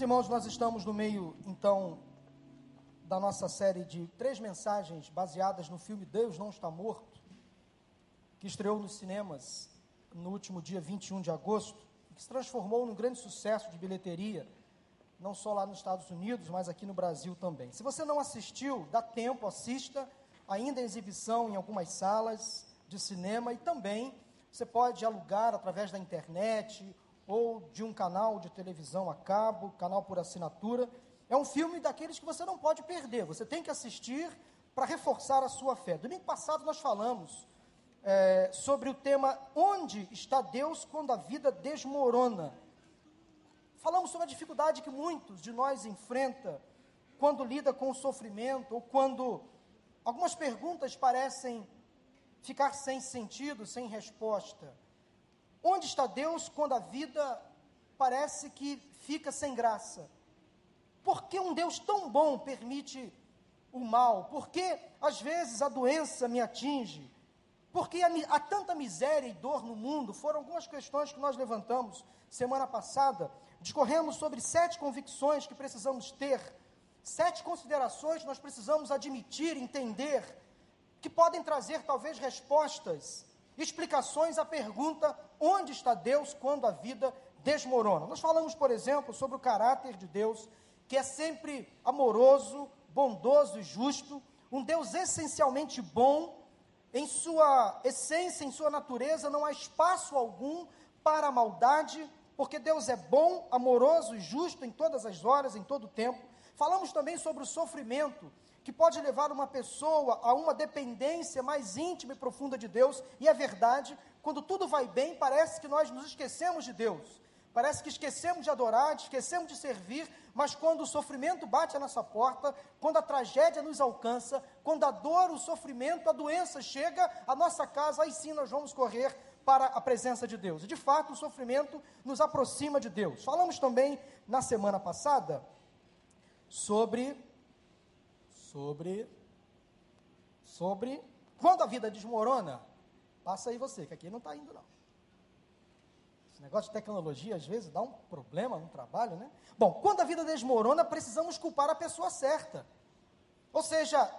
Irmãos, nós estamos no meio, então, da nossa série de três mensagens baseadas no filme Deus Não Está Morto, que estreou nos cinemas no último dia 21 de agosto, que se transformou num grande sucesso de bilheteria, não só lá nos Estados Unidos, mas aqui no Brasil também. Se você não assistiu, dá tempo, assista, ainda em exibição em algumas salas de cinema e também você pode alugar através da internet ou de um canal de televisão a cabo, canal por assinatura. É um filme daqueles que você não pode perder, você tem que assistir para reforçar a sua fé. Domingo passado nós falamos é, sobre o tema Onde está Deus quando a vida desmorona? Falamos sobre a dificuldade que muitos de nós enfrenta quando lida com o sofrimento ou quando algumas perguntas parecem ficar sem sentido, sem resposta. Onde está Deus quando a vida parece que fica sem graça? Por que um Deus tão bom permite o mal? Por que às vezes a doença me atinge? Porque há tanta miséria e dor no mundo, foram algumas questões que nós levantamos semana passada. Discorremos sobre sete convicções que precisamos ter, sete considerações que nós precisamos admitir, entender, que podem trazer talvez respostas, explicações à pergunta: onde está Deus quando a vida desmorona? Nós falamos, por exemplo, sobre o caráter de Deus, que é sempre amoroso, bondoso e justo, um Deus essencialmente bom em sua essência, em sua natureza, não há espaço algum para a maldade, porque Deus é bom, amoroso e justo em todas as horas, em todo o tempo. Falamos também sobre o sofrimento, que pode levar uma pessoa a uma dependência mais íntima e profunda de Deus, e é verdade, quando tudo vai bem, parece que nós nos esquecemos de Deus. Parece que esquecemos de adorar, esquecemos de servir, mas quando o sofrimento bate à nossa porta, quando a tragédia nos alcança, quando a dor, o sofrimento, a doença chega à nossa casa, aí sim nós vamos correr para a presença de Deus. E de fato, o sofrimento nos aproxima de Deus. Falamos também na semana passada sobre sobre sobre quando a vida desmorona. Passa aí você, que aqui não está indo não. Esse negócio de tecnologia, às vezes, dá um problema no trabalho, né? Bom, quando a vida desmorona, precisamos culpar a pessoa certa. Ou seja,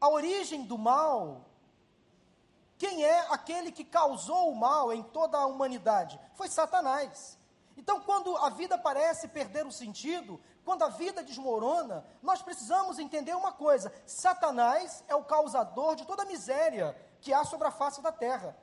a origem do mal, quem é aquele que causou o mal em toda a humanidade? Foi Satanás. Então, quando a vida parece perder o sentido, quando a vida desmorona, nós precisamos entender uma coisa: Satanás é o causador de toda a miséria que há sobre a face da terra.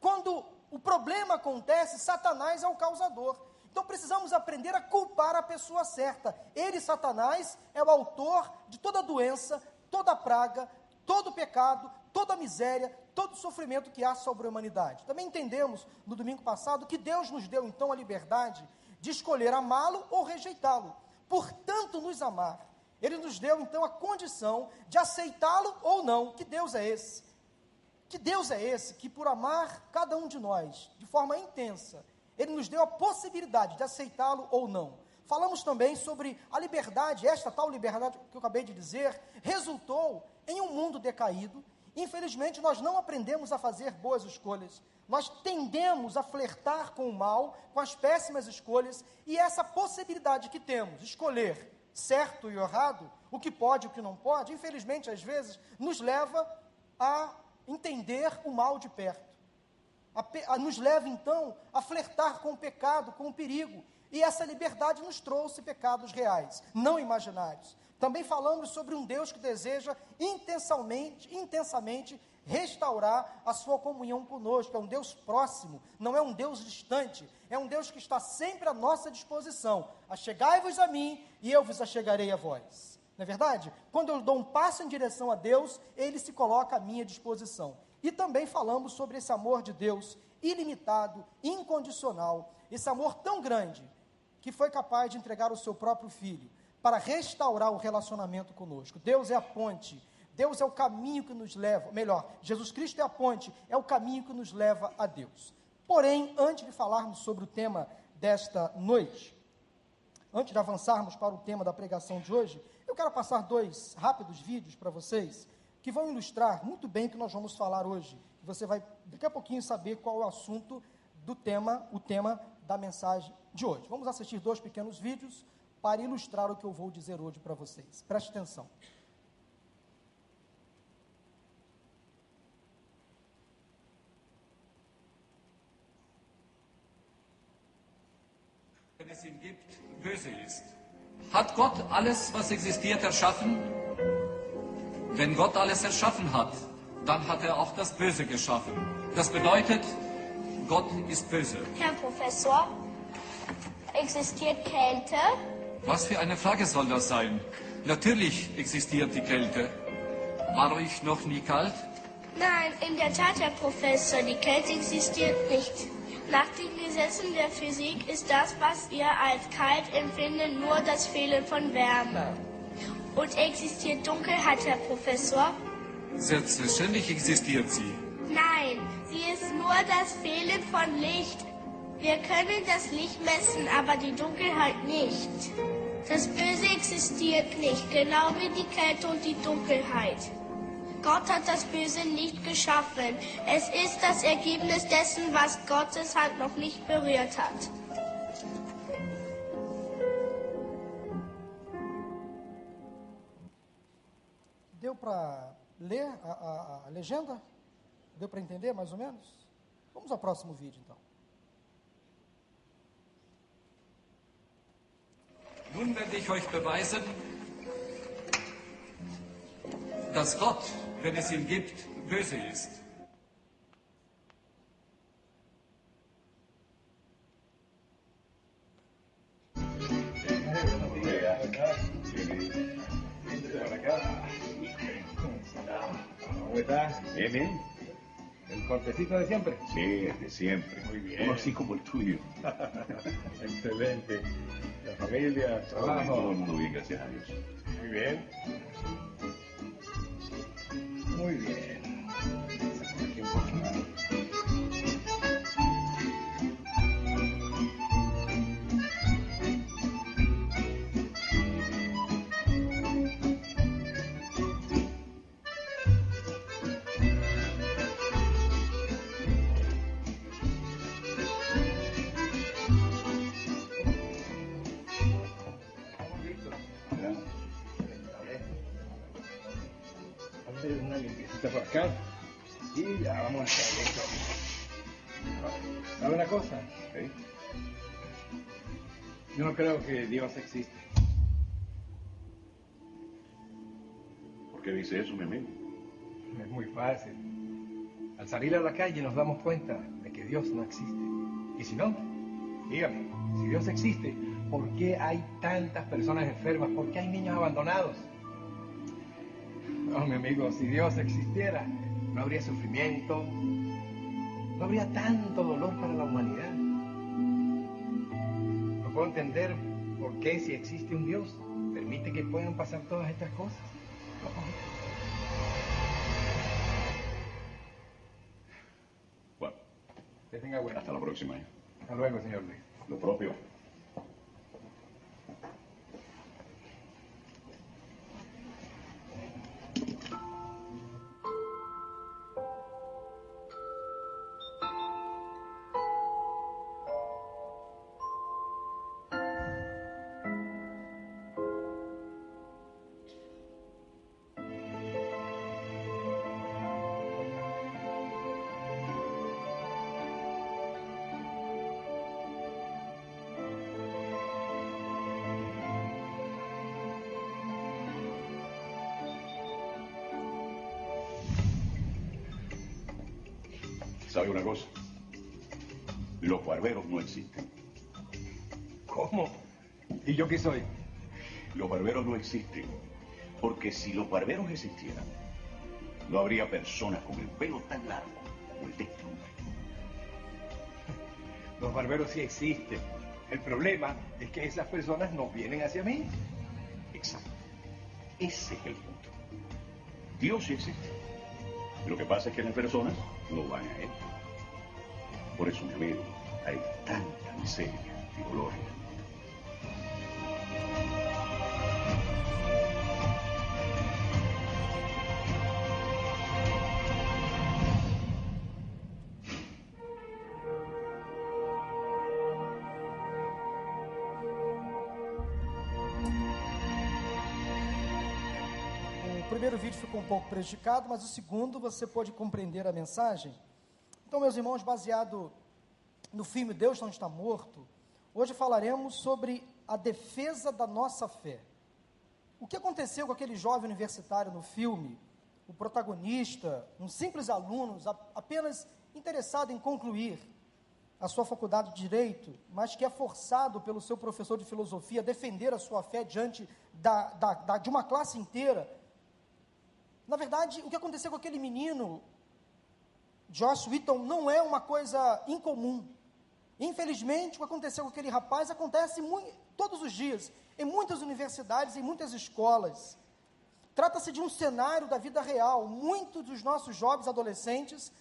Quando o problema acontece, Satanás é o causador. Então precisamos aprender a culpar a pessoa certa. Ele, Satanás, é o autor de toda doença, toda praga, todo pecado, toda miséria, todo sofrimento que há sobre a humanidade. Também entendemos no domingo passado que Deus nos deu então a liberdade de escolher amá-lo ou rejeitá-lo. Portanto, nos amar. Ele nos deu então a condição de aceitá-lo ou não. Que Deus é esse? Que Deus é esse que, por amar cada um de nós de forma intensa, Ele nos deu a possibilidade de aceitá-lo ou não. Falamos também sobre a liberdade, esta tal liberdade que eu acabei de dizer, resultou em um mundo decaído. Infelizmente, nós não aprendemos a fazer boas escolhas. Nós tendemos a flertar com o mal, com as péssimas escolhas, e essa possibilidade que temos, escolher certo e errado, o que pode e o que não pode, infelizmente, às vezes, nos leva a entender o mal de perto. A, a, nos leva então a flertar com o pecado, com o perigo. E essa liberdade nos trouxe pecados reais, não imaginários. Também falamos sobre um Deus que deseja intensamente, intensamente restaurar a sua comunhão conosco. É um Deus próximo, não é um Deus distante, é um Deus que está sempre à nossa disposição. Achegai-vos a mim e eu vos achegarei a vós. Não é verdade? Quando eu dou um passo em direção a Deus, ele se coloca à minha disposição. E também falamos sobre esse amor de Deus ilimitado, incondicional, esse amor tão grande que foi capaz de entregar o seu próprio filho para restaurar o relacionamento conosco. Deus é a ponte, Deus é o caminho que nos leva, melhor, Jesus Cristo é a ponte, é o caminho que nos leva a Deus. Porém, antes de falarmos sobre o tema desta noite, antes de avançarmos para o tema da pregação de hoje, quero passar dois rápidos vídeos para vocês que vão ilustrar muito bem o que nós vamos falar hoje. Você vai daqui a pouquinho saber qual é o assunto do tema, o tema da mensagem de hoje. Vamos assistir dois pequenos vídeos para ilustrar o que eu vou dizer hoje para vocês. Preste atenção. ihn gibt, böse ist. Hat Gott alles, was existiert, erschaffen? Wenn Gott alles erschaffen hat, dann hat er auch das Böse geschaffen. Das bedeutet, Gott ist böse. Herr Professor, existiert Kälte? Was für eine Frage soll das sein? Natürlich existiert die Kälte. War euch noch nie kalt? Nein, in der Tat, Herr Professor, die Kälte existiert nicht. Nach den Gesetzen der Physik ist das, was wir als kalt empfinden, nur das Fehlen von Wärme. Und existiert Dunkelheit, Herr Professor? Selbstverständlich existiert sie. Nein, sie ist nur das Fehlen von Licht. Wir können das Licht messen, aber die Dunkelheit nicht. Das Böse existiert nicht, genau wie die Kälte und die Dunkelheit. Gott hat das Böse nicht geschaffen. Es ist das Ergebnis dessen, was Gottes Hand noch nicht berührt hat. Deu para ler a, a, a legenda? Deu para entender mais ou menos? Vamos ao próximo vídeo então. Nun werde ich euch beweisen, dass Gott, wenn es ihn gibt, böse ist. ¿Cómo estás? Bien, bien. ¿El cortecito de siempre? Sí, de siempre. Muy bien. Uno así como el tuyo. Excelente. La familia, trabajo. el mundo bien, gracias a Dios. Muy bien. Muy bien. Cosa? Yo no creo que Dios existe. ¿Por qué dice eso, mi amigo? Es muy fácil. Al salir a la calle nos damos cuenta de que Dios no existe. Y si no, dígame, si Dios existe, ¿por qué hay tantas personas enfermas? ¿Por qué hay niños abandonados? No, mi amigo, si Dios existiera, no habría sufrimiento, no habría tanto dolor para la humanidad. No puedo entender por qué si existe un Dios, permite que puedan pasar todas estas cosas. Bueno, Que tenga buena. hasta la próxima. Hasta luego, señor Luis. Lo propio. ¿Sabe una cosa? Los barberos no existen. ¿Cómo? ¿Y yo qué soy? Los barberos no existen. Porque si los barberos existieran, no habría personas con el pelo tan largo como el de este hombre. Los barberos sí existen. El problema es que esas personas no vienen hacia mí. Exacto. Ese es el punto. Dios sí existe. Lo que pasa es que las personas no van a Él. Por eso, mi amigo, hay tanta miseria y dolor. Primeiro vídeo ficou um pouco prejudicado, mas o segundo você pode compreender a mensagem. Então, meus irmãos, baseado no filme Deus não está morto, hoje falaremos sobre a defesa da nossa fé. O que aconteceu com aquele jovem universitário no filme? O protagonista, um simples aluno, apenas interessado em concluir a sua faculdade de direito, mas que é forçado pelo seu professor de filosofia a defender a sua fé diante da, da, da, de uma classe inteira. Na verdade, o que aconteceu com aquele menino, Josh Whitton, não é uma coisa incomum. Infelizmente, o que aconteceu com aquele rapaz acontece muito, todos os dias, em muitas universidades, em muitas escolas. Trata-se de um cenário da vida real. Muitos dos nossos jovens adolescentes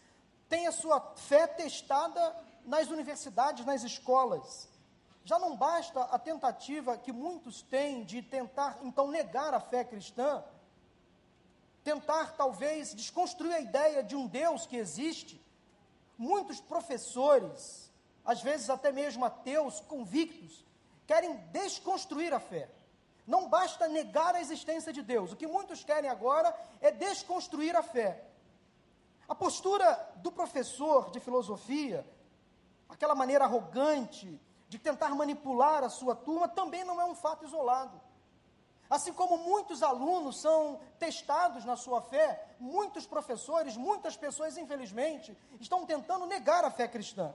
têm a sua fé testada nas universidades, nas escolas. Já não basta a tentativa que muitos têm de tentar, então, negar a fé cristã, tentar, talvez, desconstruir a ideia de um Deus que existe. Muitos professores, às vezes até mesmo ateus convictos, querem desconstruir a fé. Não basta negar a existência de Deus. O que muitos querem agora é desconstruir a fé. A postura do professor de filosofia aquela maneira arrogante de tentar manipular a sua turma, também não é um fato isolado. Assim como muitos alunos são testados na sua fé, muitos professores, muitas pessoas, infelizmente, estão tentando negar a fé cristã.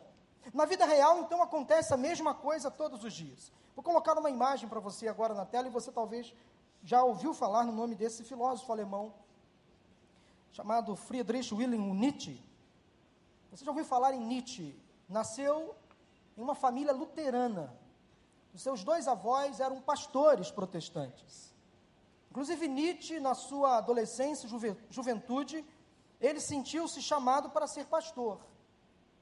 Na vida real, então, acontece a mesma coisa todos os dias. Vou colocar uma imagem para você agora na tela e você talvez já ouviu falar no nome desse filósofo alemão chamado Friedrich Wilhelm Nietzsche. Você já ouviu falar em Nietzsche? nasceu em uma família luterana. Os seus dois avós eram pastores protestantes. Inclusive, Nietzsche, na sua adolescência e juventude, ele sentiu-se chamado para ser pastor.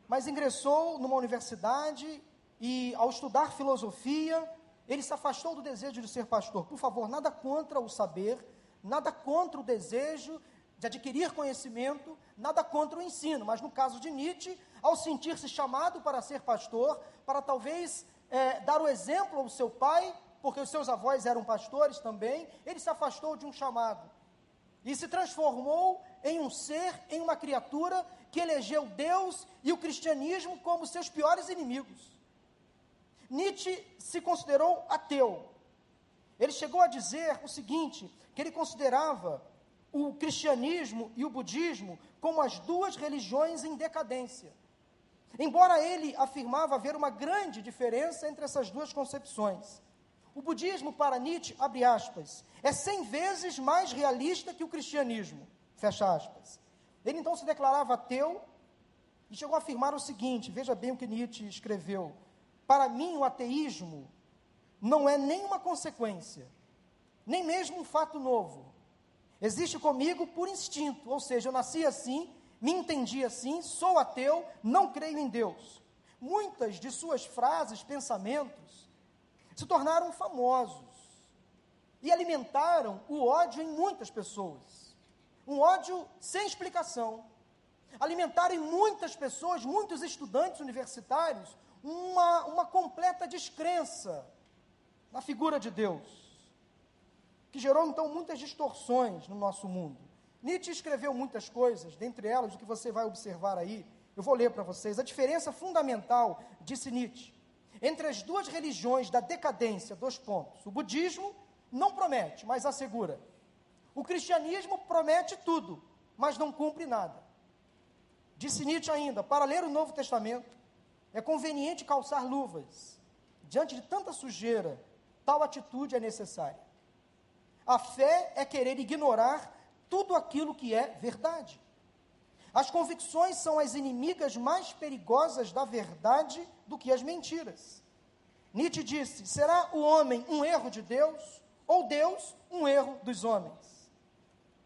Mas ingressou numa universidade e, ao estudar filosofia, ele se afastou do desejo de ser pastor. Por favor, nada contra o saber, nada contra o desejo de adquirir conhecimento, nada contra o ensino, mas no caso de Nietzsche, ao sentir-se chamado para ser pastor, para talvez é, dar o exemplo ao seu pai, porque os seus avós eram pastores também, ele se afastou de um chamado e se transformou em um ser, em uma criatura que elegeu Deus e o cristianismo como seus piores inimigos. Nietzsche se considerou ateu. Ele chegou a dizer o seguinte: que ele considerava o cristianismo e o budismo como as duas religiões em decadência. Embora ele afirmava haver uma grande diferença entre essas duas concepções. O budismo, para Nietzsche, abre aspas, é cem vezes mais realista que o cristianismo, fecha aspas. Ele então se declarava ateu e chegou a afirmar o seguinte: veja bem o que Nietzsche escreveu. Para mim, o ateísmo não é nem uma consequência, nem mesmo um fato novo, Existe comigo por instinto, ou seja, eu nasci assim, me entendi assim, sou ateu, não creio em Deus. Muitas de suas frases, pensamentos, se tornaram famosos e alimentaram o ódio em muitas pessoas. Um ódio sem explicação. Alimentaram em muitas pessoas, muitos estudantes universitários, uma, uma completa descrença na figura de Deus que gerou então muitas distorções no nosso mundo. Nietzsche escreveu muitas coisas, dentre elas o que você vai observar aí, eu vou ler para vocês. A diferença fundamental, disse Nietzsche, entre as duas religiões da decadência, dois pontos. O budismo não promete, mas assegura. O cristianismo promete tudo, mas não cumpre nada. Disse Nietzsche ainda: para ler o Novo Testamento, é conveniente calçar luvas. Diante de tanta sujeira, tal atitude é necessária. A fé é querer ignorar tudo aquilo que é verdade. As convicções são as inimigas mais perigosas da verdade do que as mentiras. Nietzsche disse: será o homem um erro de Deus ou Deus um erro dos homens?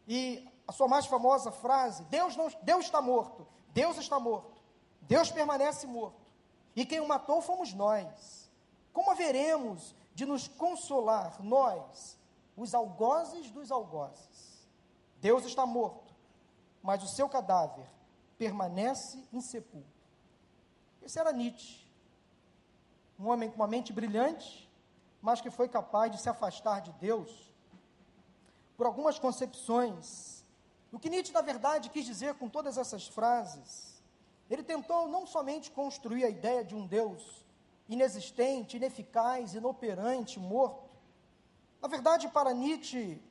E a sua mais famosa frase: Deus, não, Deus está morto, Deus está morto, Deus permanece morto, e quem o matou fomos nós. Como haveremos de nos consolar, nós, os algozes dos algozes. Deus está morto, mas o seu cadáver permanece insepulto. Esse era Nietzsche, um homem com uma mente brilhante, mas que foi capaz de se afastar de Deus por algumas concepções. O que Nietzsche, na verdade, quis dizer com todas essas frases, ele tentou não somente construir a ideia de um Deus inexistente, ineficaz, inoperante, morto. Na verdade, para Nietzsche,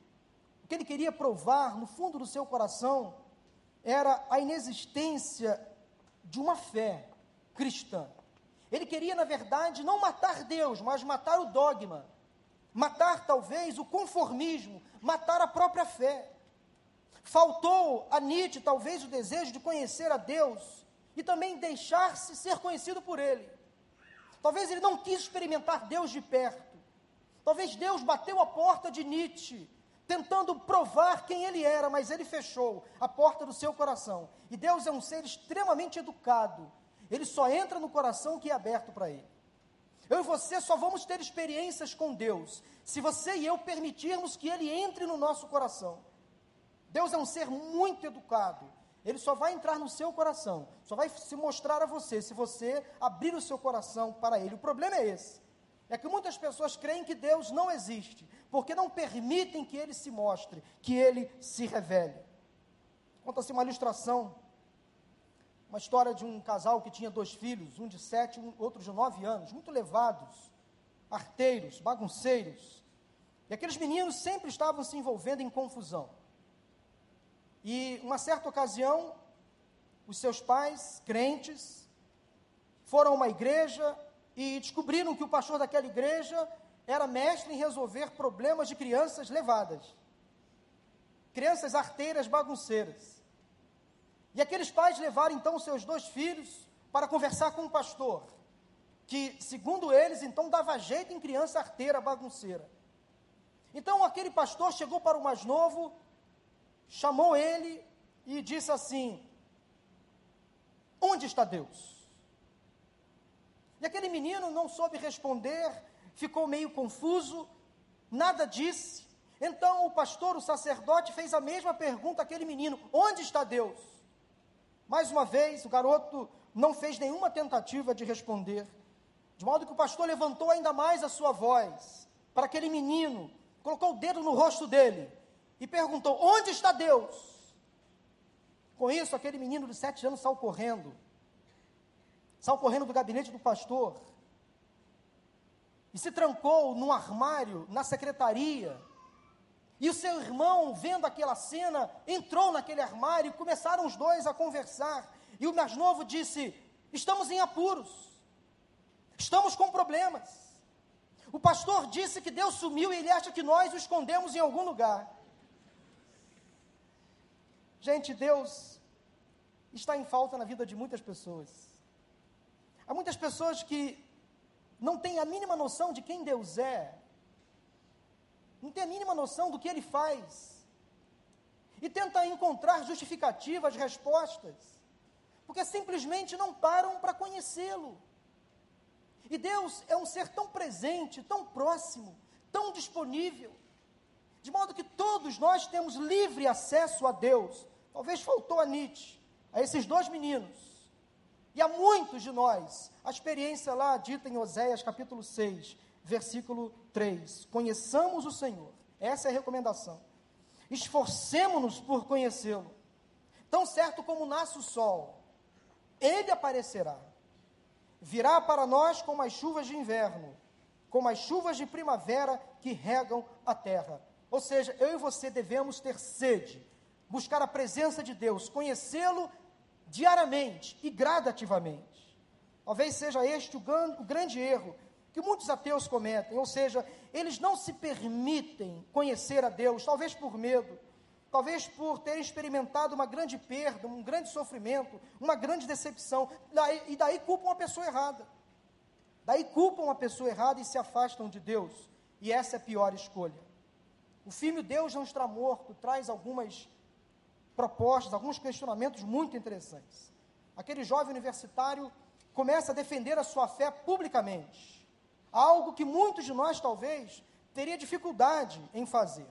o que ele queria provar no fundo do seu coração era a inexistência de uma fé cristã. Ele queria, na verdade, não matar Deus, mas matar o dogma, matar talvez o conformismo, matar a própria fé. Faltou a Nietzsche talvez o desejo de conhecer a Deus e também deixar-se ser conhecido por Ele. Talvez ele não quis experimentar Deus de perto. Talvez Deus bateu a porta de Nietzsche, tentando provar quem ele era, mas ele fechou a porta do seu coração. E Deus é um ser extremamente educado. Ele só entra no coração que é aberto para ele. Eu e você só vamos ter experiências com Deus se você e eu permitirmos que Ele entre no nosso coração. Deus é um ser muito educado. Ele só vai entrar no seu coração, só vai se mostrar a você se você abrir o seu coração para Ele. O problema é esse: é que muitas pessoas creem que Deus não existe, porque não permitem que Ele se mostre, que Ele se revele. Conta-se uma ilustração, uma história de um casal que tinha dois filhos, um de sete, um, outro de nove anos, muito levados, arteiros, bagunceiros. E aqueles meninos sempre estavam se envolvendo em confusão. E uma certa ocasião, os seus pais, crentes, foram a uma igreja e descobriram que o pastor daquela igreja era mestre em resolver problemas de crianças levadas. Crianças arteiras bagunceiras. E aqueles pais levaram então seus dois filhos para conversar com o pastor, que, segundo eles, então dava jeito em criança arteira bagunceira. Então aquele pastor chegou para o mais novo chamou ele e disse assim: Onde está Deus? E aquele menino não soube responder, ficou meio confuso, nada disse. Então o pastor, o sacerdote, fez a mesma pergunta àquele menino: Onde está Deus? Mais uma vez, o garoto não fez nenhuma tentativa de responder, de modo que o pastor levantou ainda mais a sua voz para aquele menino, colocou o dedo no rosto dele e perguntou: Onde está Deus? Com isso, aquele menino de sete anos saiu correndo, saiu correndo do gabinete do pastor e se trancou num armário na secretaria. E o seu irmão, vendo aquela cena, entrou naquele armário e começaram os dois a conversar. E o mais novo disse: Estamos em apuros, estamos com problemas. O pastor disse que Deus sumiu e ele acha que nós o escondemos em algum lugar. Gente, Deus está em falta na vida de muitas pessoas. Há muitas pessoas que não têm a mínima noção de quem Deus é, não têm a mínima noção do que Ele faz, e tentam encontrar justificativas, respostas, porque simplesmente não param para conhecê-lo. E Deus é um ser tão presente, tão próximo, tão disponível, de modo que todos nós temos livre acesso a Deus, Talvez faltou a Nietzsche, a esses dois meninos, e a muitos de nós, a experiência lá dita em Oséias capítulo 6, versículo 3. Conheçamos o Senhor, essa é a recomendação. Esforcemos-nos por conhecê-lo. Tão certo como nasce o sol, ele aparecerá. Virá para nós como as chuvas de inverno, como as chuvas de primavera que regam a terra. Ou seja, eu e você devemos ter sede buscar a presença de Deus, conhecê-lo diariamente e gradativamente. Talvez seja este o, o grande erro que muitos ateus cometem, ou seja, eles não se permitem conhecer a Deus, talvez por medo, talvez por terem experimentado uma grande perda, um grande sofrimento, uma grande decepção, daí, e daí culpam a pessoa errada. Daí culpam a pessoa errada e se afastam de Deus. E essa é a pior escolha. O filme Deus não está morto traz algumas propostas, alguns questionamentos muito interessantes. Aquele jovem universitário começa a defender a sua fé publicamente, algo que muitos de nós talvez teria dificuldade em fazer.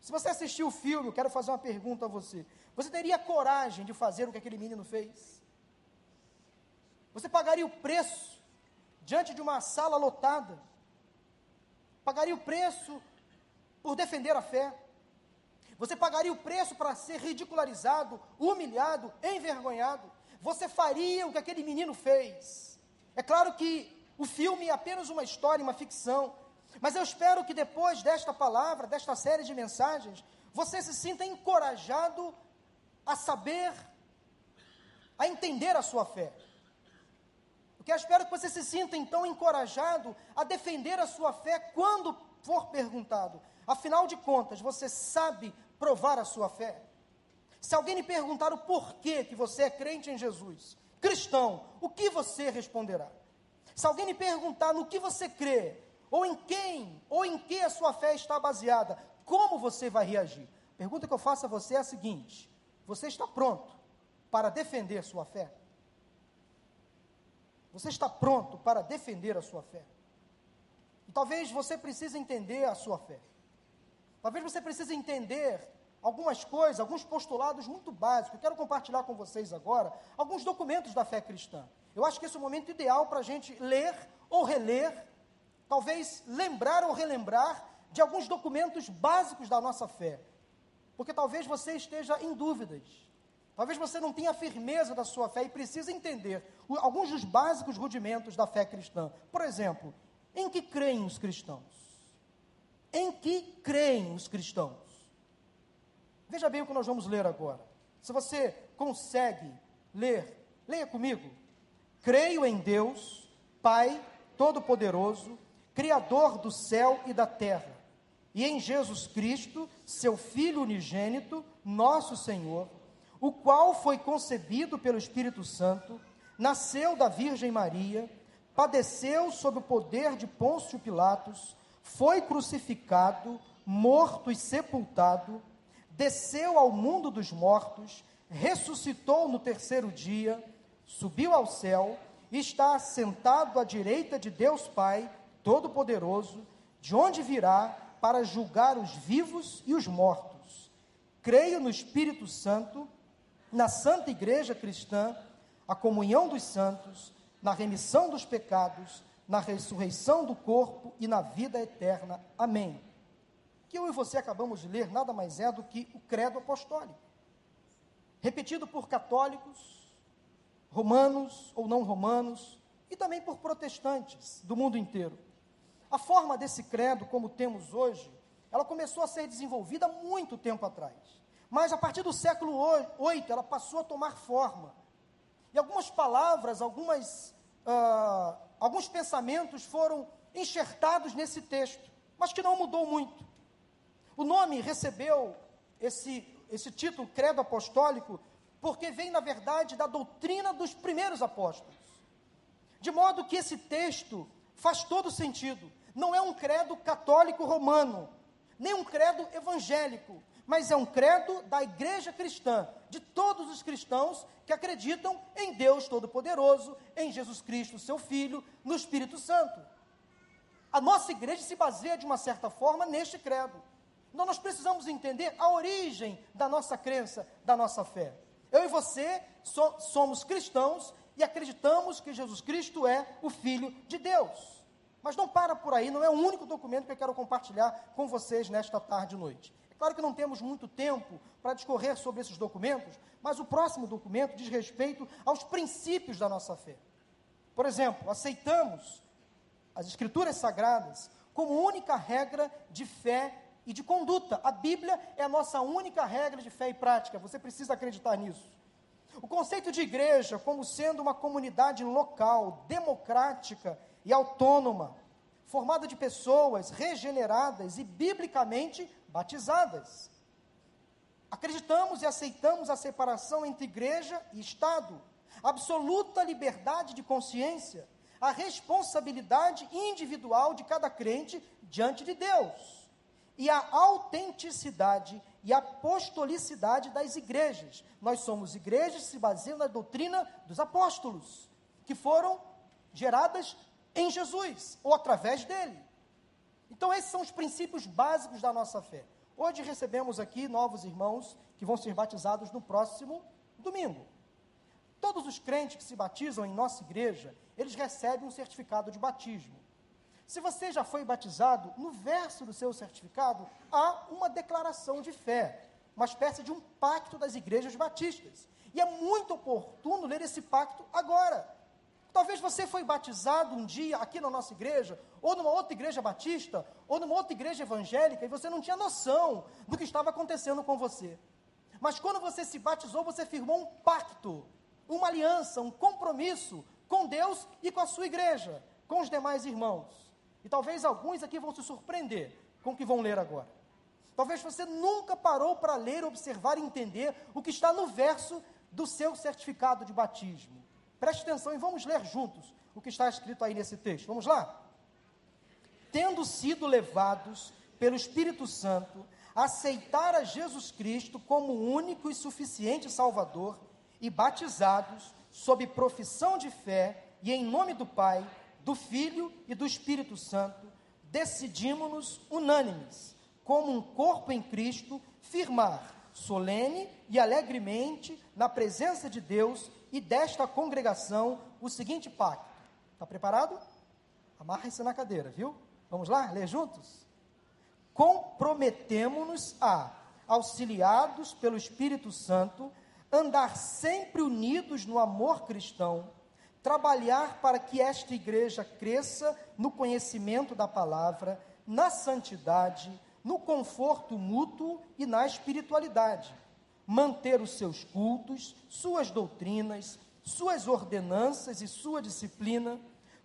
Se você assistiu o filme, eu quero fazer uma pergunta a você. Você teria coragem de fazer o que aquele menino fez? Você pagaria o preço diante de uma sala lotada? Pagaria o preço por defender a fé? Você pagaria o preço para ser ridicularizado, humilhado, envergonhado? Você faria o que aquele menino fez? É claro que o filme é apenas uma história, uma ficção, mas eu espero que depois desta palavra, desta série de mensagens, você se sinta encorajado a saber, a entender a sua fé. Porque eu espero que você se sinta então encorajado a defender a sua fé quando for perguntado. Afinal de contas, você sabe provar a sua fé? Se alguém lhe perguntar o porquê que você é crente em Jesus, cristão, o que você responderá? Se alguém lhe perguntar no que você crê, ou em quem, ou em que a sua fé está baseada, como você vai reagir? A pergunta que eu faço a você é a seguinte: você está pronto para defender sua fé? Você está pronto para defender a sua fé? E talvez você precise entender a sua fé. Talvez você precise entender algumas coisas, alguns postulados muito básicos. Eu quero compartilhar com vocês agora alguns documentos da fé cristã. Eu acho que esse é o momento ideal para a gente ler ou reler talvez lembrar ou relembrar de alguns documentos básicos da nossa fé. Porque talvez você esteja em dúvidas. Talvez você não tenha firmeza da sua fé e precisa entender alguns dos básicos rudimentos da fé cristã. Por exemplo, em que creem os cristãos? Em que creem os cristãos? Veja bem o que nós vamos ler agora. Se você consegue ler, leia comigo. Creio em Deus, Pai Todo-Poderoso, Criador do céu e da terra, e em Jesus Cristo, seu Filho unigênito, nosso Senhor, o qual foi concebido pelo Espírito Santo, nasceu da Virgem Maria, padeceu sob o poder de Pôncio Pilatos, foi crucificado, morto e sepultado, desceu ao mundo dos mortos, ressuscitou no terceiro dia, subiu ao céu, está sentado à direita de Deus Pai Todo-Poderoso, de onde virá para julgar os vivos e os mortos. Creio no Espírito Santo, na Santa Igreja Cristã, a comunhão dos santos, na remissão dos pecados, na ressurreição do corpo e na vida eterna. Amém. Que eu e você acabamos de ler nada mais é do que o credo apostólico, repetido por católicos, romanos ou não romanos, e também por protestantes do mundo inteiro. A forma desse credo, como temos hoje, ela começou a ser desenvolvida muito tempo atrás. Mas a partir do século VIII, ela passou a tomar forma. E algumas palavras, algumas, uh, alguns pensamentos foram enxertados nesse texto, mas que não mudou muito. O nome recebeu esse, esse título, Credo Apostólico, porque vem, na verdade, da doutrina dos primeiros apóstolos. De modo que esse texto faz todo sentido não é um credo católico romano, nem um credo evangélico, mas é um credo da igreja cristã, de todos os cristãos que acreditam em Deus Todo-Poderoso, em Jesus Cristo, seu Filho, no Espírito Santo. A nossa igreja se baseia, de uma certa forma, neste credo. Então nós precisamos entender a origem da nossa crença, da nossa fé. Eu e você so, somos cristãos e acreditamos que Jesus Cristo é o Filho de Deus. Mas não para por aí, não é o único documento que eu quero compartilhar com vocês nesta tarde e noite. Claro que não temos muito tempo para discorrer sobre esses documentos, mas o próximo documento diz respeito aos princípios da nossa fé. Por exemplo, aceitamos as Escrituras Sagradas como única regra de fé e de conduta. A Bíblia é a nossa única regra de fé e prática, você precisa acreditar nisso. O conceito de igreja como sendo uma comunidade local, democrática e autônoma, formada de pessoas regeneradas e biblicamente batizadas. Acreditamos e aceitamos a separação entre igreja e Estado, absoluta liberdade de consciência, a responsabilidade individual de cada crente diante de Deus e a autenticidade e apostolicidade das igrejas. Nós somos igrejas que se baseiam na doutrina dos apóstolos, que foram geradas em Jesus ou através dele. Então, esses são os princípios básicos da nossa fé. Hoje recebemos aqui novos irmãos que vão ser batizados no próximo domingo. Todos os crentes que se batizam em nossa igreja, eles recebem um certificado de batismo. Se você já foi batizado, no verso do seu certificado há uma declaração de fé, uma espécie de um pacto das igrejas batistas. E é muito oportuno ler esse pacto agora. Talvez você foi batizado um dia aqui na nossa igreja, ou numa outra igreja batista, ou numa outra igreja evangélica, e você não tinha noção do que estava acontecendo com você. Mas quando você se batizou, você firmou um pacto, uma aliança, um compromisso com Deus e com a sua igreja, com os demais irmãos. E talvez alguns aqui vão se surpreender com o que vão ler agora. Talvez você nunca parou para ler, observar e entender o que está no verso do seu certificado de batismo. Preste atenção e vamos ler juntos o que está escrito aí nesse texto. Vamos lá? Tendo sido levados pelo Espírito Santo a aceitar a Jesus Cristo como único e suficiente Salvador e batizados sob profissão de fé e em nome do Pai, do Filho e do Espírito Santo, decidimos-nos unânimes, como um corpo em Cristo, firmar solene e alegremente na presença de Deus e desta congregação o seguinte pacto. Está preparado? Amarre-se na cadeira, viu? Vamos lá, ler juntos? Comprometemo-nos a, auxiliados pelo Espírito Santo, andar sempre unidos no amor cristão, trabalhar para que esta igreja cresça no conhecimento da palavra, na santidade, no conforto mútuo e na espiritualidade, manter os seus cultos, suas doutrinas, suas ordenanças e sua disciplina,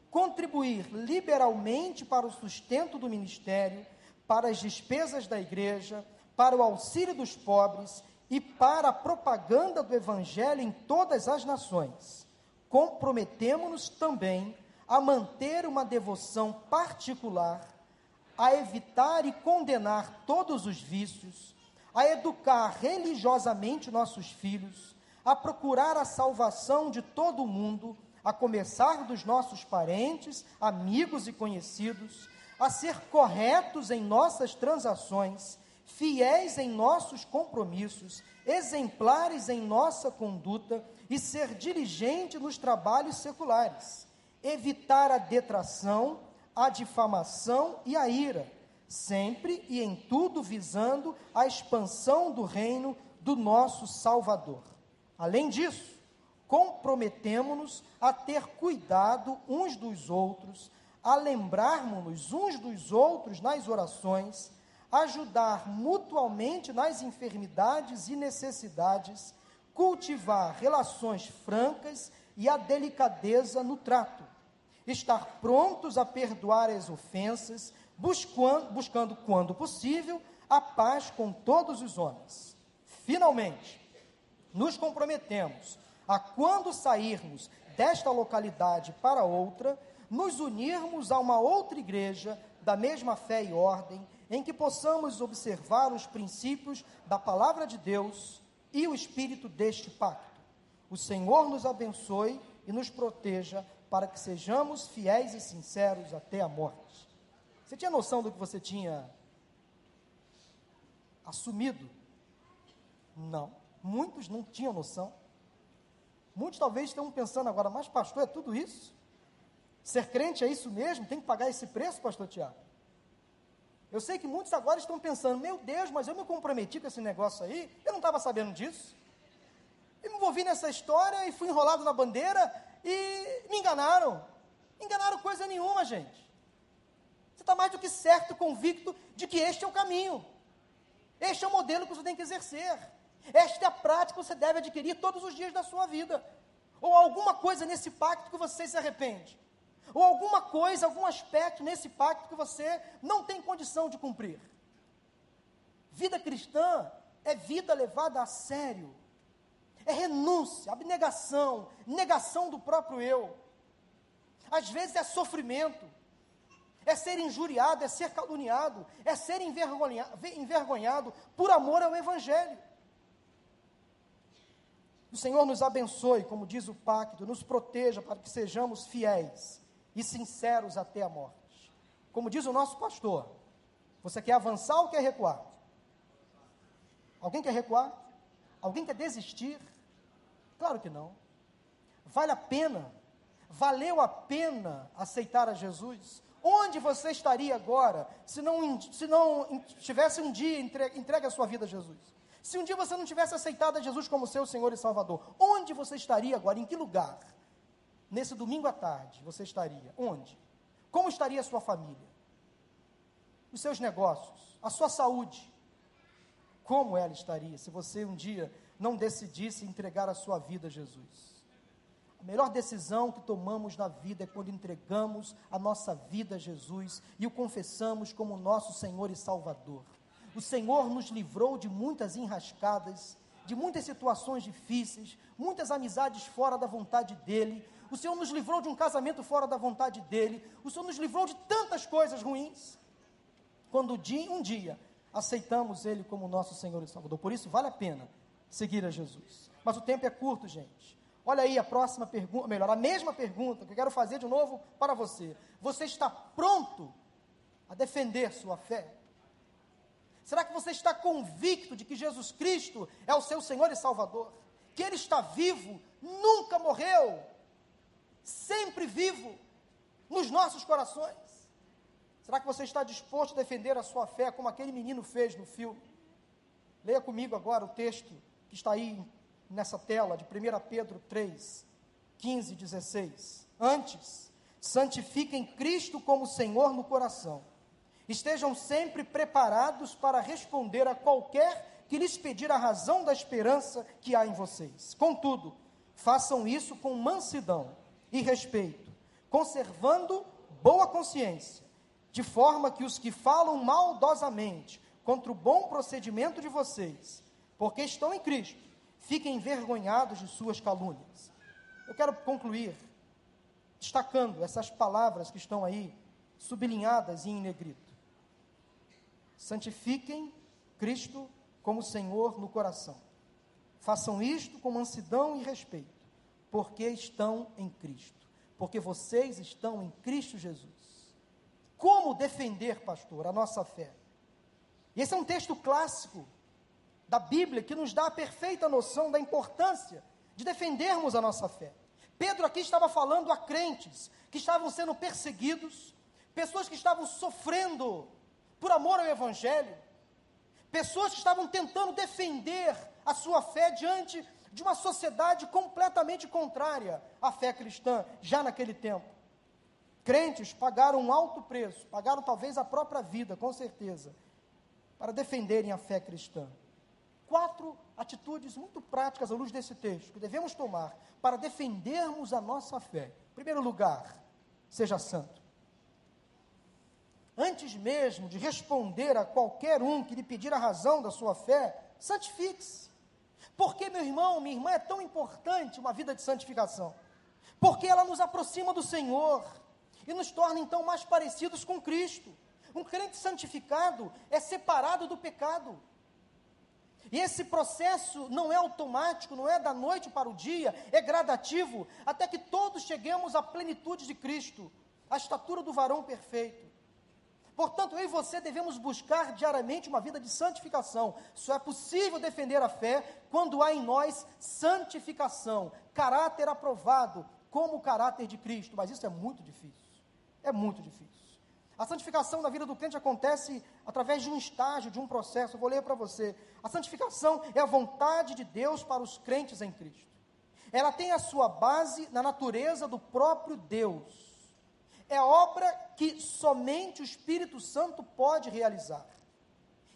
contribuir liberalmente para o sustento do ministério, para as despesas da igreja, para o auxílio dos pobres e para a propaganda do evangelho em todas as nações. Comprometemo-nos também a manter uma devoção particular a evitar e condenar todos os vícios, a educar religiosamente nossos filhos, a procurar a salvação de todo o mundo, a começar dos nossos parentes, amigos e conhecidos, a ser corretos em nossas transações, fiéis em nossos compromissos, exemplares em nossa conduta e ser diligente nos trabalhos seculares, evitar a detração, a difamação e a ira, sempre e em tudo visando a expansão do reino do nosso Salvador. Além disso, comprometemo-nos a ter cuidado uns dos outros, a lembrarmos-nos uns dos outros nas orações, ajudar mutualmente nas enfermidades e necessidades, cultivar relações francas e a delicadeza no trato estar prontos a perdoar as ofensas, buscando, buscando, quando possível, a paz com todos os homens. Finalmente, nos comprometemos a, quando sairmos desta localidade para outra, nos unirmos a uma outra igreja da mesma fé e ordem, em que possamos observar os princípios da palavra de Deus e o espírito deste pacto. O Senhor nos abençoe e nos proteja para que sejamos fiéis e sinceros até a morte. Você tinha noção do que você tinha assumido? Não. Muitos não tinham noção. Muitos talvez estão pensando agora, mas pastor, é tudo isso? Ser crente é isso mesmo? Tem que pagar esse preço, pastor Tiago? Eu sei que muitos agora estão pensando, meu Deus, mas eu me comprometi com esse negócio aí, eu não estava sabendo disso. Eu me envolvi nessa história e fui enrolado na bandeira e me enganaram. Enganaram coisa nenhuma, gente. Você está mais do que certo, convicto de que este é o caminho. Este é o modelo que você tem que exercer. Esta é a prática que você deve adquirir todos os dias da sua vida. Ou alguma coisa nesse pacto que você se arrepende. Ou alguma coisa, algum aspecto nesse pacto que você não tem condição de cumprir. Vida cristã é vida levada a sério é renúncia, abnegação, negação do próprio eu. Às vezes é sofrimento, é ser injuriado, é ser caluniado, é ser envergonhado, envergonhado por amor ao Evangelho. O Senhor nos abençoe, como diz o pacto, nos proteja para que sejamos fiéis e sinceros até a morte. Como diz o nosso pastor, você quer avançar ou quer recuar? Alguém quer recuar? Alguém quer desistir? Claro que não. Vale a pena, valeu a pena aceitar a Jesus? Onde você estaria agora se não, se não tivesse um dia entregue, entregue a sua vida a Jesus? Se um dia você não tivesse aceitado a Jesus como seu Senhor e Salvador, onde você estaria agora? Em que lugar? Nesse domingo à tarde, você estaria? Onde? Como estaria a sua família? Os seus negócios? A sua saúde? Como ela estaria se você um dia não decidisse entregar a sua vida a Jesus? A melhor decisão que tomamos na vida é quando entregamos a nossa vida a Jesus e o confessamos como nosso Senhor e Salvador. O Senhor nos livrou de muitas enrascadas, de muitas situações difíceis, muitas amizades fora da vontade dEle. O Senhor nos livrou de um casamento fora da vontade dEle. O Senhor nos livrou de tantas coisas ruins. Quando um dia aceitamos Ele como nosso Senhor e Salvador. Por isso, vale a pena seguir a Jesus. Mas o tempo é curto, gente. Olha aí a próxima pergunta, melhor, a mesma pergunta que eu quero fazer de novo para você. Você está pronto a defender sua fé? Será que você está convicto de que Jesus Cristo é o seu Senhor e Salvador? Que Ele está vivo, nunca morreu, sempre vivo nos nossos corações? Será que você está disposto a defender a sua fé como aquele menino fez no filme? Leia comigo agora o texto que está aí nessa tela de 1 Pedro 3, 15 e 16. Antes, santifiquem Cristo como Senhor no coração. Estejam sempre preparados para responder a qualquer que lhes pedir a razão da esperança que há em vocês. Contudo, façam isso com mansidão e respeito, conservando boa consciência, de forma que os que falam maldosamente contra o bom procedimento de vocês, porque estão em Cristo, fiquem envergonhados de suas calúnias. Eu quero concluir destacando essas palavras que estão aí sublinhadas em negrito. Santifiquem Cristo como Senhor no coração. Façam isto com mansidão e respeito, porque estão em Cristo, porque vocês estão em Cristo Jesus. Como defender, pastor, a nossa fé? Esse é um texto clássico da Bíblia que nos dá a perfeita noção da importância de defendermos a nossa fé. Pedro aqui estava falando a crentes que estavam sendo perseguidos, pessoas que estavam sofrendo por amor ao Evangelho, pessoas que estavam tentando defender a sua fé diante de uma sociedade completamente contrária à fé cristã, já naquele tempo. Crentes pagaram um alto preço, pagaram talvez a própria vida, com certeza, para defenderem a fé cristã quatro atitudes muito práticas à luz desse texto que devemos tomar para defendermos a nossa fé. Em primeiro lugar, seja santo. Antes mesmo de responder a qualquer um que lhe pedir a razão da sua fé, santifique-se. Por que, meu irmão, minha irmã, é tão importante uma vida de santificação? Porque ela nos aproxima do Senhor e nos torna então mais parecidos com Cristo. Um crente santificado é separado do pecado. E esse processo não é automático, não é da noite para o dia, é gradativo, até que todos cheguemos à plenitude de Cristo, à estatura do varão perfeito. Portanto, eu e você devemos buscar diariamente uma vida de santificação. Só é possível defender a fé quando há em nós santificação, caráter aprovado, como o caráter de Cristo. Mas isso é muito difícil. É muito difícil. A santificação da vida do crente acontece através de um estágio, de um processo. Eu vou ler para você. A santificação é a vontade de Deus para os crentes em Cristo. Ela tem a sua base na natureza do próprio Deus. É obra que somente o Espírito Santo pode realizar.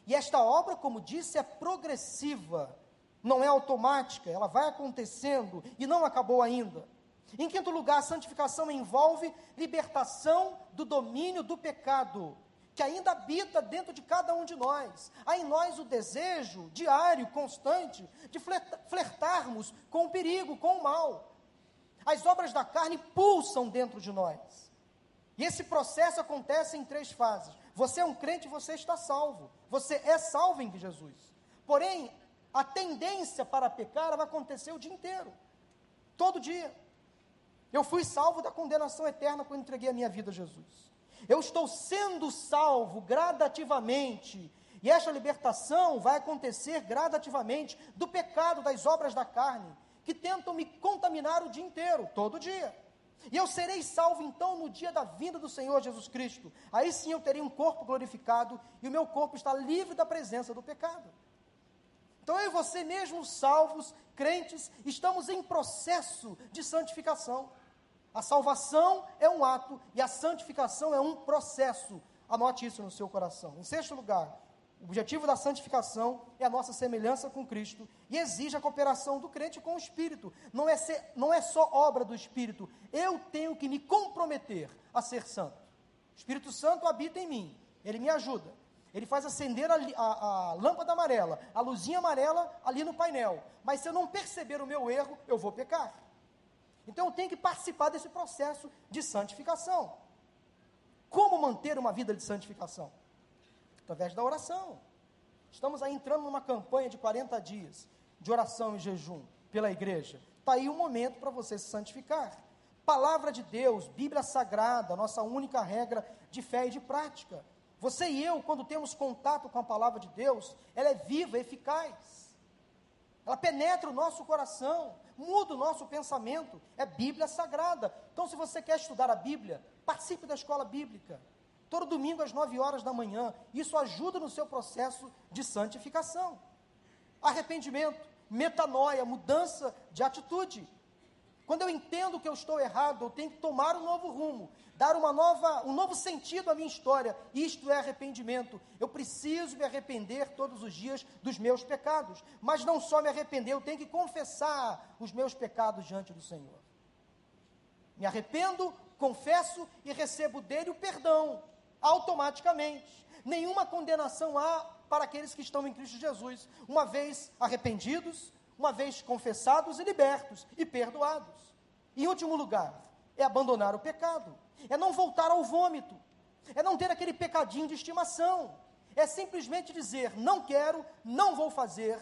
E esta obra, como disse, é progressiva, não é automática, ela vai acontecendo e não acabou ainda. Em quinto lugar, a santificação envolve libertação do domínio do pecado, que ainda habita dentro de cada um de nós. Há em nós o desejo diário, constante, de flertarmos com o perigo, com o mal. As obras da carne pulsam dentro de nós. E esse processo acontece em três fases. Você é um crente, você está salvo. Você é salvo em Jesus. Porém, a tendência para pecar vai acontecer o dia inteiro. Todo dia. Eu fui salvo da condenação eterna quando entreguei a minha vida a Jesus. Eu estou sendo salvo gradativamente. E esta libertação vai acontecer gradativamente do pecado, das obras da carne, que tentam me contaminar o dia inteiro, todo dia. E eu serei salvo então no dia da vinda do Senhor Jesus Cristo. Aí sim eu terei um corpo glorificado e o meu corpo está livre da presença do pecado. Então eu e você, mesmo salvos, crentes, estamos em processo de santificação. A salvação é um ato e a santificação é um processo. Anote isso no seu coração. Em sexto lugar, o objetivo da santificação é a nossa semelhança com Cristo e exige a cooperação do crente com o Espírito. Não é, ser, não é só obra do Espírito. Eu tenho que me comprometer a ser santo. O Espírito Santo habita em mim. Ele me ajuda. Ele faz acender a, a, a lâmpada amarela, a luzinha amarela ali no painel. Mas se eu não perceber o meu erro, eu vou pecar. Então eu tenho que participar desse processo de santificação. Como manter uma vida de santificação? através da oração. Estamos aí entrando numa campanha de 40 dias de oração e jejum pela igreja. Está aí o um momento para você se santificar. Palavra de Deus, Bíblia Sagrada, nossa única regra de fé e de prática. Você e eu, quando temos contato com a palavra de Deus, ela é viva, eficaz. Ela penetra o nosso coração, muda o nosso pensamento. É Bíblia Sagrada. Então, se você quer estudar a Bíblia, participe da escola bíblica todo domingo às 9 horas da manhã. Isso ajuda no seu processo de santificação. Arrependimento, metanoia, mudança de atitude. Quando eu entendo que eu estou errado, eu tenho que tomar um novo rumo, dar uma nova, um novo sentido à minha história. Isto é arrependimento. Eu preciso me arrepender todos os dias dos meus pecados. Mas não só me arrepender, eu tenho que confessar os meus pecados diante do Senhor. Me arrependo, confesso e recebo dele o perdão automaticamente. Nenhuma condenação há para aqueles que estão em Cristo Jesus, uma vez arrependidos, uma vez confessados e libertos e perdoados. Em último lugar, é abandonar o pecado, é não voltar ao vômito, é não ter aquele pecadinho de estimação, é simplesmente dizer: não quero, não vou fazer,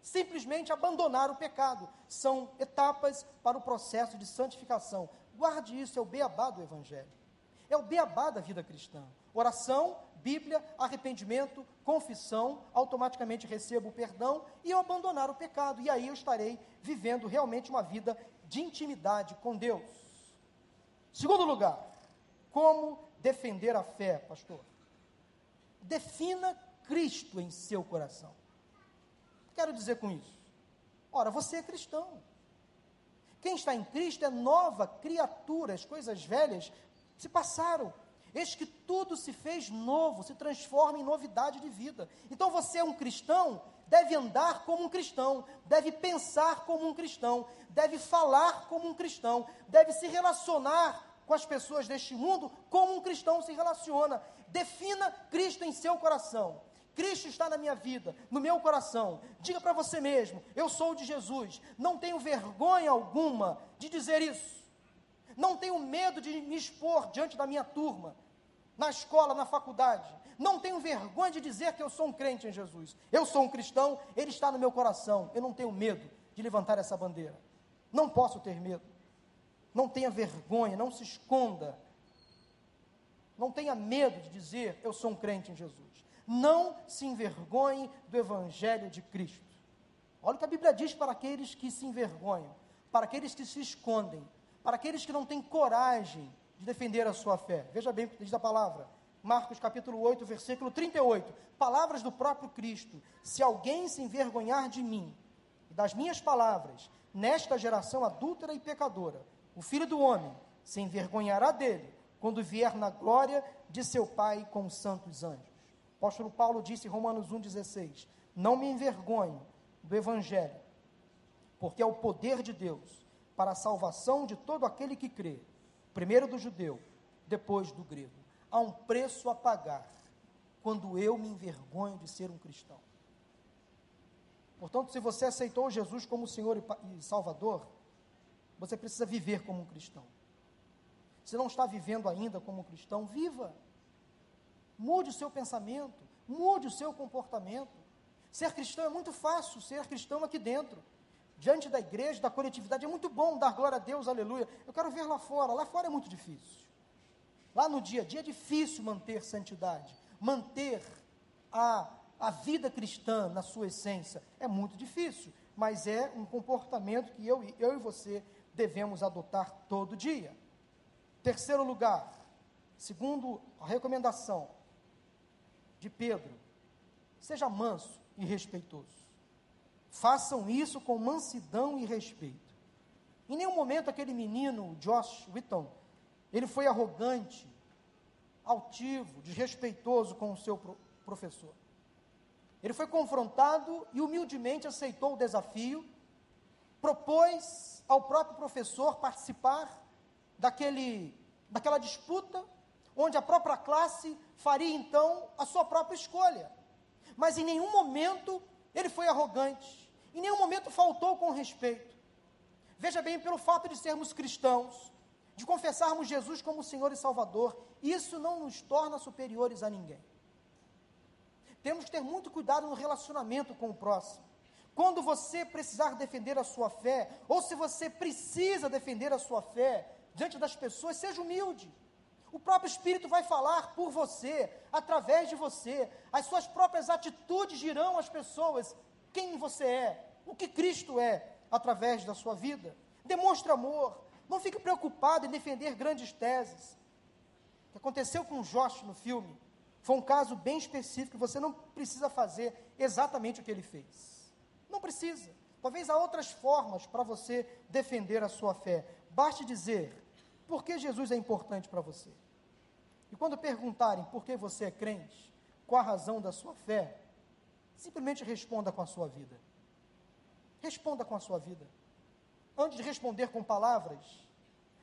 simplesmente abandonar o pecado. São etapas para o processo de santificação. Guarde isso, é o beabá do Evangelho. É o beabá da vida cristã. Oração, Bíblia, arrependimento, confissão, automaticamente recebo o perdão e eu abandonar o pecado. E aí eu estarei vivendo realmente uma vida de intimidade com Deus. Segundo lugar, como defender a fé, pastor? Defina Cristo em seu coração. Quero dizer com isso? Ora, você é cristão. Quem está em Cristo é nova criatura, as coisas velhas se passaram. Eis que tudo se fez novo, se transforma em novidade de vida. Então você é um cristão, deve andar como um cristão, deve pensar como um cristão, deve falar como um cristão, deve se relacionar com as pessoas deste mundo como um cristão se relaciona. Defina Cristo em seu coração. Cristo está na minha vida, no meu coração. Diga para você mesmo: eu sou de Jesus. Não tenho vergonha alguma de dizer isso. Não tenho medo de me expor diante da minha turma, na escola, na faculdade. Não tenho vergonha de dizer que eu sou um crente em Jesus. Eu sou um cristão, ele está no meu coração. Eu não tenho medo de levantar essa bandeira. Não posso ter medo. Não tenha vergonha, não se esconda. Não tenha medo de dizer eu sou um crente em Jesus. Não se envergonhe do evangelho de Cristo. Olha o que a Bíblia diz para aqueles que se envergonham, para aqueles que se escondem para aqueles que não têm coragem de defender a sua fé. Veja bem o que diz a palavra. Marcos capítulo 8, versículo 38. Palavras do próprio Cristo. Se alguém se envergonhar de mim e das minhas palavras, nesta geração adúltera e pecadora, o filho do homem se envergonhará dele quando vier na glória de seu Pai com os santos anjos. O apóstolo Paulo disse em Romanos 1,16: Não me envergonho do Evangelho, porque é o poder de Deus para a salvação de todo aquele que crê, primeiro do judeu, depois do grego. Há um preço a pagar quando eu me envergonho de ser um cristão. Portanto, se você aceitou Jesus como Senhor e Salvador, você precisa viver como um cristão. Se não está vivendo ainda como um cristão, viva. Mude o seu pensamento, mude o seu comportamento. Ser cristão é muito fácil, ser cristão aqui dentro diante da igreja, da coletividade, é muito bom dar glória a Deus, aleluia. Eu quero ver lá fora, lá fora é muito difícil. Lá no dia a dia é difícil manter santidade, manter a, a vida cristã na sua essência. É muito difícil, mas é um comportamento que eu, eu e você devemos adotar todo dia. Terceiro lugar, segundo a recomendação de Pedro, seja manso e respeitoso. Façam isso com mansidão e respeito. Em nenhum momento aquele menino, Josh Whitton, ele foi arrogante, altivo, desrespeitoso com o seu pro professor. Ele foi confrontado e humildemente aceitou o desafio, propôs ao próprio professor participar daquele, daquela disputa, onde a própria classe faria então a sua própria escolha. Mas em nenhum momento ele foi arrogante, em nenhum momento faltou com respeito. Veja bem, pelo fato de sermos cristãos, de confessarmos Jesus como Senhor e Salvador, isso não nos torna superiores a ninguém. Temos que ter muito cuidado no relacionamento com o próximo. Quando você precisar defender a sua fé, ou se você precisa defender a sua fé diante das pessoas, seja humilde. O próprio Espírito vai falar por você, através de você. As suas próprias atitudes dirão às pessoas quem você é, o que Cristo é, através da sua vida. Demonstre amor. Não fique preocupado em defender grandes teses. O que aconteceu com Josh no filme foi um caso bem específico. Você não precisa fazer exatamente o que ele fez. Não precisa. Talvez há outras formas para você defender a sua fé. Baste dizer por que Jesus é importante para você. E quando perguntarem por que você é crente, qual a razão da sua fé, simplesmente responda com a sua vida. Responda com a sua vida. Antes de responder com palavras,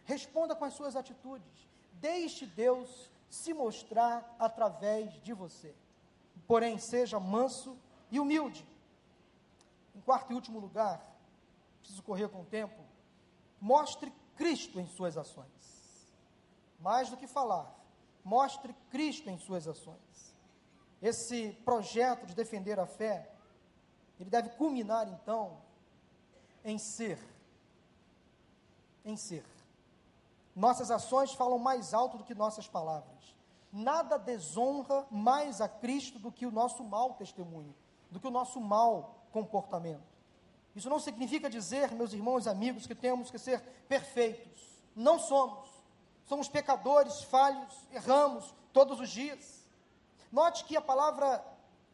responda com as suas atitudes. Deixe Deus se mostrar através de você. Porém, seja manso e humilde. Em quarto e último lugar, preciso correr com o tempo, mostre Cristo em suas ações. Mais do que falar, mostre Cristo em suas ações. Esse projeto de defender a fé, ele deve culminar então em ser. Em ser. Nossas ações falam mais alto do que nossas palavras. Nada desonra mais a Cristo do que o nosso mau testemunho, do que o nosso mau comportamento. Isso não significa dizer, meus irmãos e amigos, que temos que ser perfeitos. Não somos. Somos pecadores, falhos, erramos todos os dias. Note que a palavra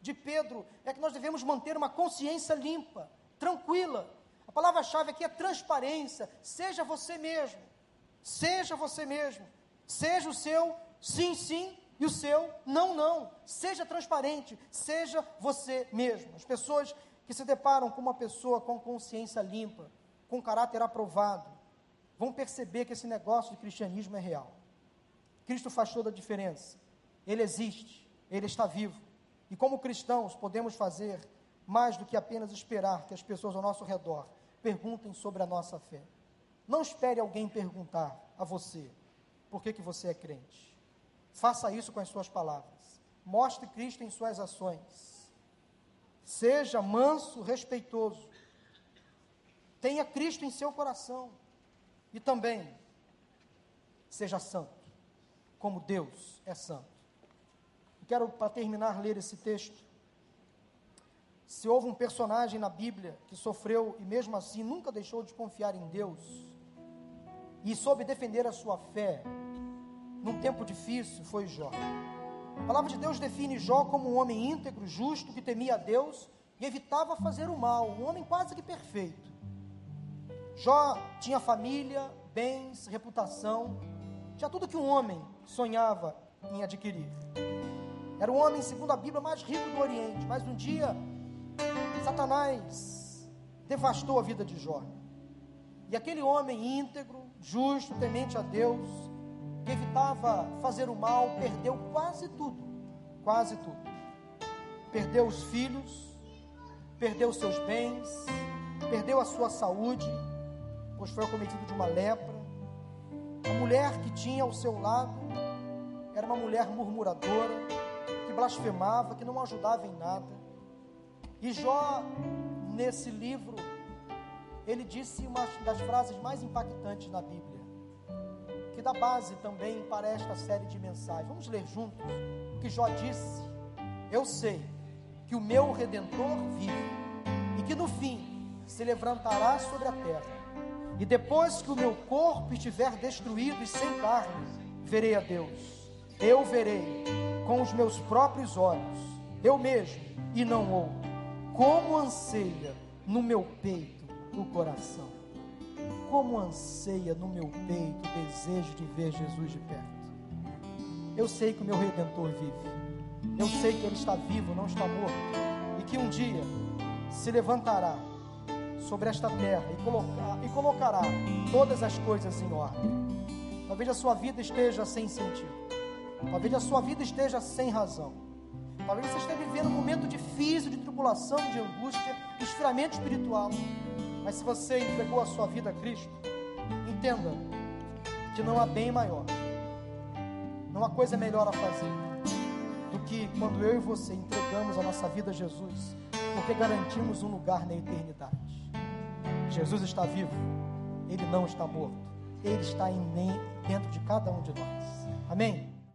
de Pedro é que nós devemos manter uma consciência limpa, tranquila. A palavra-chave aqui é transparência. Seja você mesmo. Seja você mesmo. Seja o seu sim, sim e o seu não, não. Seja transparente. Seja você mesmo. As pessoas que se deparam com uma pessoa com consciência limpa, com caráter aprovado, vão perceber que esse negócio de cristianismo é real. Cristo faz toda a diferença. Ele existe, ele está vivo. E como cristãos, podemos fazer mais do que apenas esperar que as pessoas ao nosso redor perguntem sobre a nossa fé. Não espere alguém perguntar a você por que, que você é crente. Faça isso com as suas palavras. Mostre Cristo em suas ações. Seja manso, respeitoso. Tenha Cristo em seu coração. E também, seja santo, como Deus é santo. Quero, para terminar, ler esse texto. Se houve um personagem na Bíblia que sofreu e mesmo assim nunca deixou de confiar em Deus e soube defender a sua fé num tempo difícil, foi Jó. A palavra de Deus define Jó como um homem íntegro, justo, que temia a Deus e evitava fazer o mal, um homem quase que perfeito. Jó tinha família, bens, reputação, tinha tudo que um homem sonhava em adquirir. Era o homem, segundo a Bíblia, mais rico do Oriente, mas um dia Satanás devastou a vida de Jó. E aquele homem íntegro, justo, temente a Deus, que evitava fazer o mal, perdeu quase tudo. Quase tudo. Perdeu os filhos, perdeu seus bens, perdeu a sua saúde, pois foi acometido de uma lepra. A mulher que tinha ao seu lado era uma mulher murmuradora, que blasfemava, que não ajudava em nada. E Jó, nesse livro, ele disse uma das frases mais impactantes na Bíblia dá base também para esta série de mensagens. Vamos ler juntos o que Jó disse. Eu sei que o meu redentor vive e que no fim se levantará sobre a terra. E depois que o meu corpo estiver destruído e sem carne, verei a Deus. Eu verei com os meus próprios olhos, eu mesmo, e não outro. Como anseia no meu peito o coração. Como anseia no meu peito o desejo de ver Jesus de perto. Eu sei que o meu redentor vive. Eu sei que ele está vivo, não está morto. E que um dia se levantará sobre esta terra e, e colocará todas as coisas em ordem. Talvez a sua vida esteja sem sentido. Talvez a sua vida esteja sem razão. Talvez você esteja vivendo um momento difícil de tribulação, de angústia, de esfriamento espiritual. Mas se você entregou a sua vida a Cristo, entenda que não há bem maior, não há coisa melhor a fazer do que quando eu e você entregamos a nossa vida a Jesus, porque garantimos um lugar na eternidade. Jesus está vivo, ele não está morto, ele está em, dentro de cada um de nós. Amém?